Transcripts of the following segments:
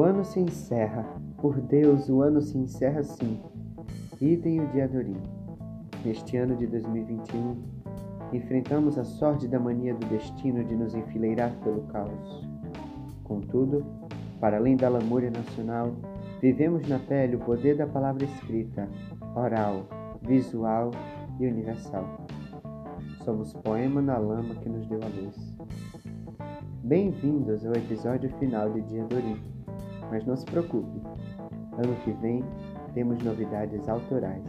O ano se encerra. Por Deus, o ano se encerra sim. Idem o dia Dorim. Neste ano de 2021, enfrentamos a sorte da mania do destino de nos enfileirar pelo caos. Contudo, para além da lamúria nacional, vivemos na pele o poder da palavra escrita, oral, visual e universal. Somos poema na lama que nos deu a luz. Bem-vindos ao episódio final de Dia Dorim. Mas não se preocupe, ano que vem temos novidades autorais.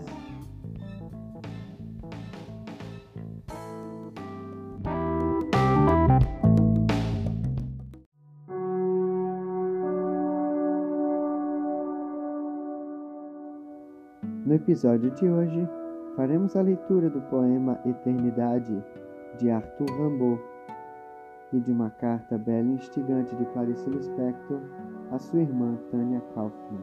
No episódio de hoje, faremos a leitura do poema Eternidade, de Arthur Rimbaud, e de uma carta bela e instigante de Clarice Lispector a sua irmã Tânia Kaufmann.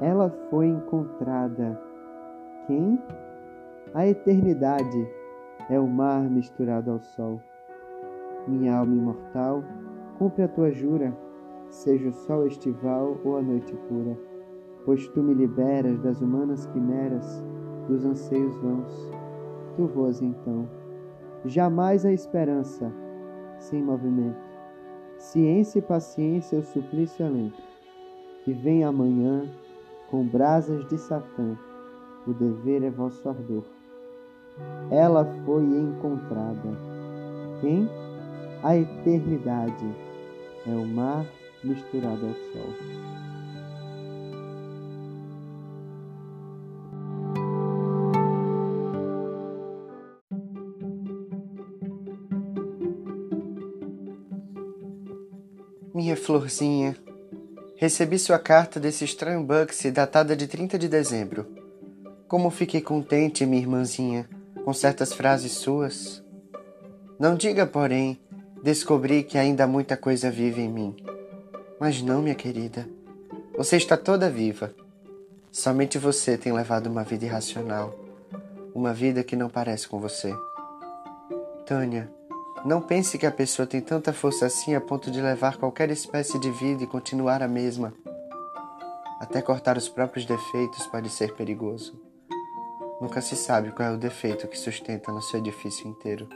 Ela foi encontrada. Quem? A eternidade é o mar misturado ao sol. Minha alma imortal, cumpre a tua jura, seja o sol estival ou a noite pura, pois tu me liberas das humanas quimeras, dos anseios vãos. Tu voas então, jamais a esperança, sem movimento. Ciência e paciência o suplício alento, que vem amanhã com brasas de Satã, o dever é vosso ardor. Ela foi encontrada. Quem? A eternidade é o mar misturado ao sol. Minha florzinha, recebi sua carta desse estranho Bugsy datada de 30 de dezembro. Como fiquei contente, minha irmãzinha, com certas frases suas. Não diga, porém, descobri que ainda muita coisa vive em mim. Mas não, minha querida. Você está toda viva. Somente você tem levado uma vida irracional. Uma vida que não parece com você. Tânia, não pense que a pessoa tem tanta força assim a ponto de levar qualquer espécie de vida e continuar a mesma. Até cortar os próprios defeitos pode ser perigoso. Nunca se sabe qual é o defeito que sustenta no seu edifício inteiro.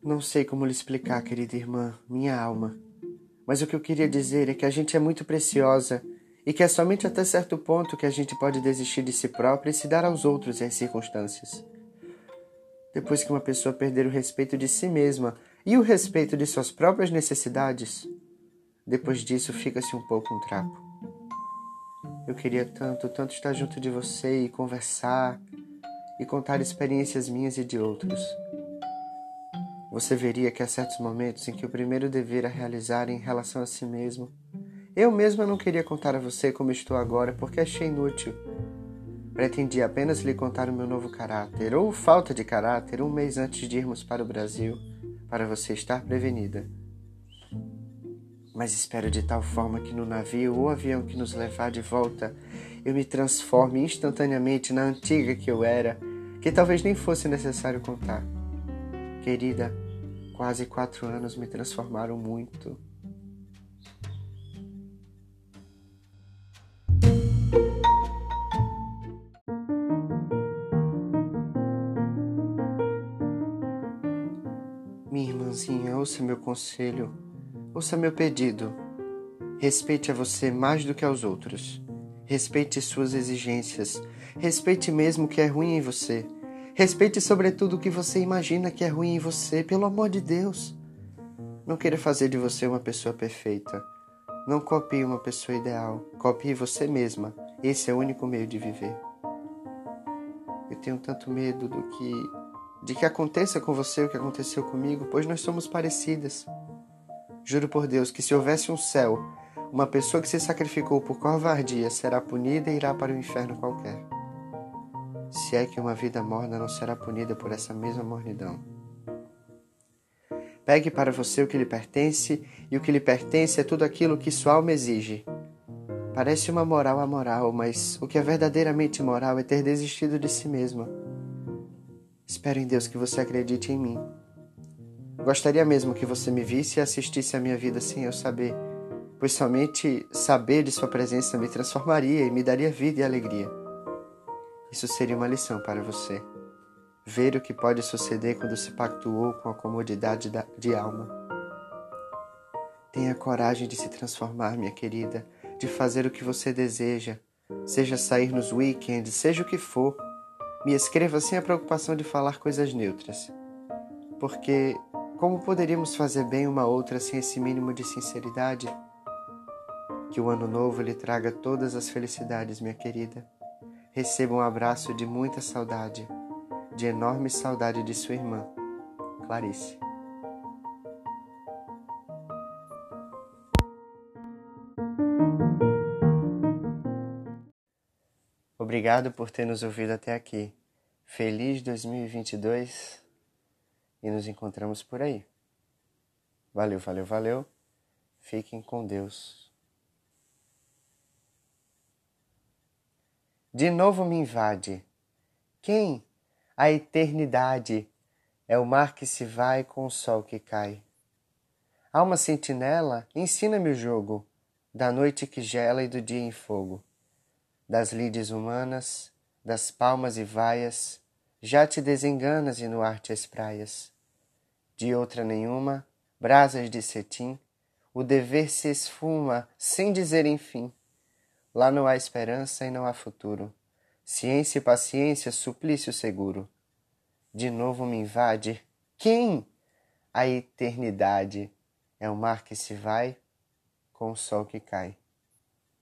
Não sei como lhe explicar, querida irmã, minha alma. Mas o que eu queria dizer é que a gente é muito preciosa e que é somente até certo ponto que a gente pode desistir de si própria e se dar aos outros e às circunstâncias. Depois que uma pessoa perder o respeito de si mesma e o respeito de suas próprias necessidades, depois disso fica-se um pouco um trapo. Eu queria tanto, tanto estar junto de você e conversar e contar experiências minhas e de outros. Você veria que há certos momentos em que o primeiro dever a realizar em relação a si mesmo. Eu mesma não queria contar a você como estou agora porque achei inútil. Pretendia apenas lhe contar o meu novo caráter, ou falta de caráter, um mês antes de irmos para o Brasil, para você estar prevenida. Mas espero de tal forma que no navio ou avião que nos levar de volta, eu me transforme instantaneamente na antiga que eu era, que talvez nem fosse necessário contar. Querida, Quase quatro anos me transformaram muito. Minha irmãzinha, ouça meu conselho, ouça meu pedido. Respeite a você mais do que aos outros. Respeite suas exigências. Respeite mesmo o que é ruim em você. Respeite sobretudo o que você imagina que é ruim em você, pelo amor de Deus. Não queira fazer de você uma pessoa perfeita. Não copie uma pessoa ideal. Copie você mesma. Esse é o único meio de viver. Eu tenho tanto medo do que de que aconteça com você o que aconteceu comigo, pois nós somos parecidas. Juro por Deus que se houvesse um céu, uma pessoa que se sacrificou por covardia será punida e irá para o inferno qualquer. Se é que uma vida morna não será punida por essa mesma mornidão. Pegue para você o que lhe pertence, e o que lhe pertence é tudo aquilo que sua alma exige. Parece uma moral amoral, mas o que é verdadeiramente moral é ter desistido de si mesma. Espero em Deus que você acredite em mim. Gostaria mesmo que você me visse e assistisse à minha vida sem eu saber, pois somente saber de sua presença me transformaria e me daria vida e alegria. Isso seria uma lição para você ver o que pode suceder quando se pactuou com a comodidade de alma. Tenha coragem de se transformar, minha querida, de fazer o que você deseja, seja sair nos weekends, seja o que for. Me escreva sem a preocupação de falar coisas neutras. Porque como poderíamos fazer bem uma outra sem esse mínimo de sinceridade? Que o ano novo lhe traga todas as felicidades, minha querida. Receba um abraço de muita saudade de enorme saudade de sua irmã, Clarice. Obrigado por ter nos ouvido até aqui. Feliz 2022 e nos encontramos por aí. Valeu, valeu, valeu. Fiquem com Deus. De novo me invade. Quem a eternidade é o mar que se vai com o sol que cai. Alma sentinela, ensina-me o jogo da noite que gela e do dia em fogo. Das lides humanas, das palmas e vaias, já te desenganas e no ar te espraias. De outra nenhuma, brasas de cetim, o dever se esfuma sem dizer enfim. Lá não há esperança e não há futuro. Ciência e paciência, suplício seguro. De novo me invade. Quem? A eternidade é o mar que se vai com o sol que cai.